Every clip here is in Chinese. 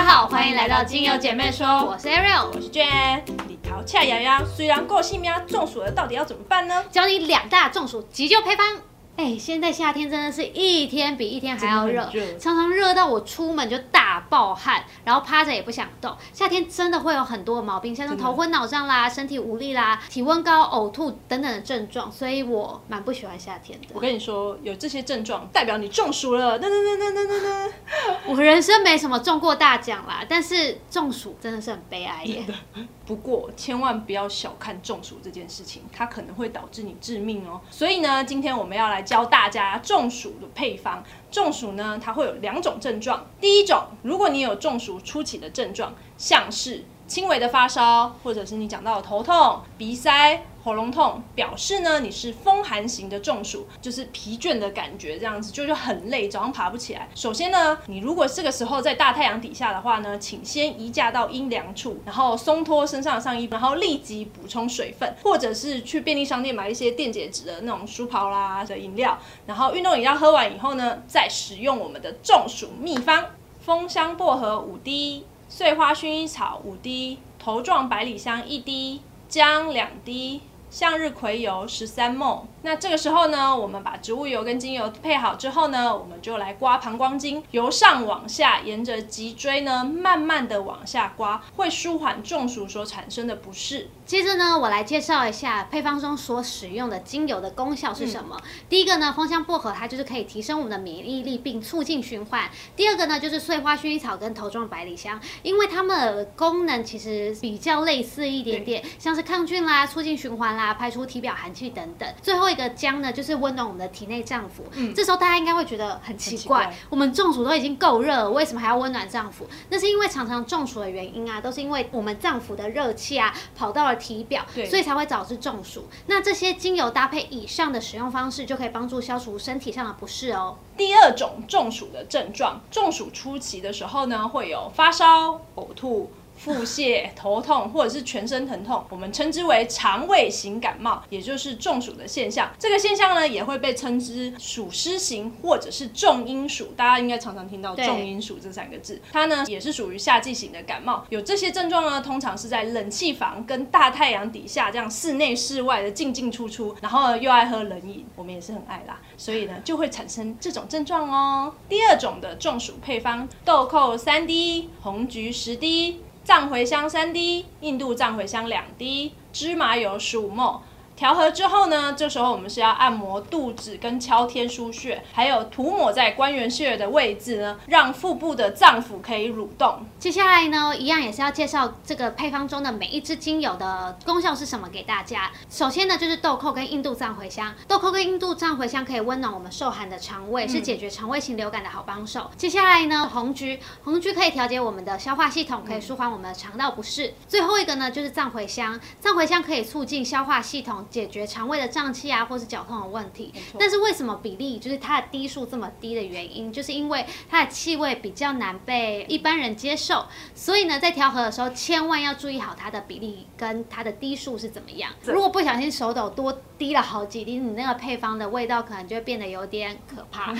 家好，欢迎来到精油姐妹说，我是 Ariel，我是 Jane。李桃恰洋洋，虽然过性喵，中暑了到底要怎么办呢？教你两大中暑急救配方。哎，现在夏天真的是一天比一天还要热，常常热到我出门就大爆汗，然后趴着也不想动。夏天真的会有很多毛病，像是头昏脑胀啦、身体无力啦、体温高、呕吐等等的症状，所以我蛮不喜欢夏天的。我跟你说，有这些症状代表你中暑了。噔噔噔噔噔噔噔。我人生没什么中过大奖啦，但是中暑真的是很悲哀耶。不过千万不要小看中暑这件事情，它可能会导致你致命哦。所以呢，今天我们要来教大家中暑的配方。中暑呢，它会有两种症状。第一种，如果你有中暑初期的症状，像是轻微的发烧，或者是你讲到的头痛、鼻塞。喉咙痛表示呢，你是风寒型的中暑，就是疲倦的感觉，这样子就是很累，早上爬不起来。首先呢，你如果这个时候在大太阳底下的话呢，请先移驾到阴凉处，然后松脱身上的上衣，然后立即补充水分，或者是去便利商店买一些电解质的那种舒跑啦的饮料，然后运动饮料喝完以后呢，再使用我们的中暑秘方：风香薄荷五滴，碎花薰衣草五滴，头状百里香一滴，姜两滴。向日葵油十三梦。那这个时候呢，我们把植物油跟精油配好之后呢，我们就来刮膀胱经，由上往下，沿着脊椎呢，慢慢的往下刮，会舒缓中暑所产生的不适。接着呢，我来介绍一下配方中所使用的精油的功效是什么。第一个呢，芳香薄荷它就是可以提升我们的免疫力并促进循环。第二个呢，就是碎花薰衣草跟头状百里香，因为它们的功能其实比较类似一点点，像是抗菌啦、促进循环啦。啊，排出体表寒气等等。最后一个姜呢，就是温暖我们的体内脏腑。嗯，这时候大家应该会觉得很奇怪，我们中暑都已经够热了，为什么还要温暖脏腑？那是因为常常中暑的原因啊，都是因为我们脏腑的热气啊跑到了体表，所以才会导致中暑。那这些精油搭配以上的使用方式，就可以帮助消除身体上的不适哦。第二种中暑的症状，中暑初期的时候呢，会有发烧、呕吐。腹泻、头痛或者是全身疼痛，我们称之为肠胃型感冒，也就是中暑的现象。这个现象呢，也会被称之暑湿型或者是重阴暑。大家应该常常听到重阴暑这三个字，它呢也是属于夏季型的感冒。有这些症状呢，通常是在冷气房跟大太阳底下这样室内室外的进进出出，然后又爱喝冷饮，我们也是很爱啦，所以呢就会产生这种症状哦。第二种的中暑配方：豆蔻三滴，红橘十滴。藏茴香三滴，印度藏茴香两滴，芝麻油十五沫。调和之后呢，这时候我们是要按摩肚子跟敲天枢穴，还有涂抹在关元穴的位置呢，让腹部的脏腑可以蠕动。接下来呢，一样也是要介绍这个配方中的每一支精油的功效是什么给大家。首先呢，就是豆蔻跟印度藏茴香。豆蔻跟印度藏茴香可以温暖我们受寒的肠胃，是解决肠胃型流感的好帮手。接下来呢，红橘，红橘可以调节我们的消化系统，可以舒缓我们的肠道不适。最后一个呢，就是藏茴香，藏茴香可以促进消化系统。解决肠胃的胀气啊，或是绞痛的问题。但是为什么比例就是它的低数这么低的原因，就是因为它的气味比较难被一般人接受。所以呢，在调和的时候，千万要注意好它的比例跟它的低数是怎么样。如果不小心手抖多滴了好几滴，你那个配方的味道可能就会变得有点可怕。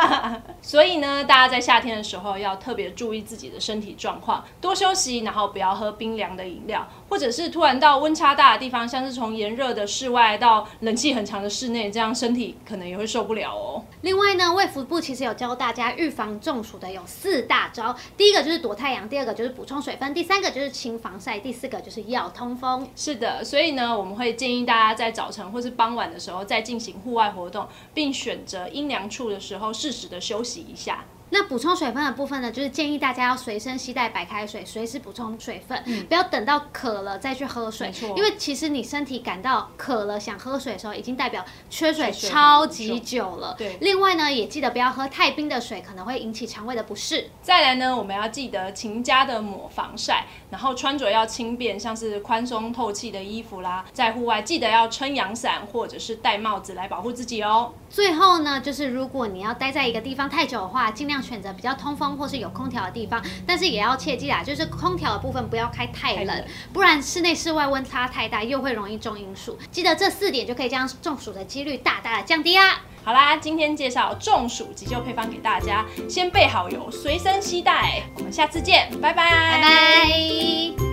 所以呢，大家在夏天的时候要特别注意自己的身体状况，多休息，然后不要喝冰凉的饮料，或者是突然到温差大的地方，像是从炎热的。室外到冷气很强的室内，这样身体可能也会受不了哦。另外呢，卫福部其实有教大家预防中暑的有四大招，第一个就是躲太阳，第二个就是补充水分，第三个就是勤防晒，第四个就是要通风。是的，所以呢，我们会建议大家在早晨或是傍晚的时候再进行户外活动，并选择阴凉处的时候适时的休息一下。那补充水分的部分呢，就是建议大家要随身携带白开水，随时补充水分，不要等到渴了再去喝水。因为其实你身体感到渴了想喝水的时候，已经代表缺水超级久了。对。另外呢，也记得不要喝太冰的水，可能会引起肠胃的不适。再来呢，我们要记得勤加的抹防晒，然后穿着要轻便，像是宽松透气的衣服啦。在户外记得要撑阳伞或者是戴帽子来保护自己哦。最后呢，就是如果你要待在一个地方太久的话，尽量。选择比较通风或是有空调的地方，但是也要切记啦，就是空调的部分不要开太冷，不然室内室外温差太大，又会容易中阴暑。记得这四点就可以将中暑的几率大大的降低啦。好啦，今天介绍中暑急救配方给大家，先备好油，随身携带。我们下次见，拜拜，拜拜。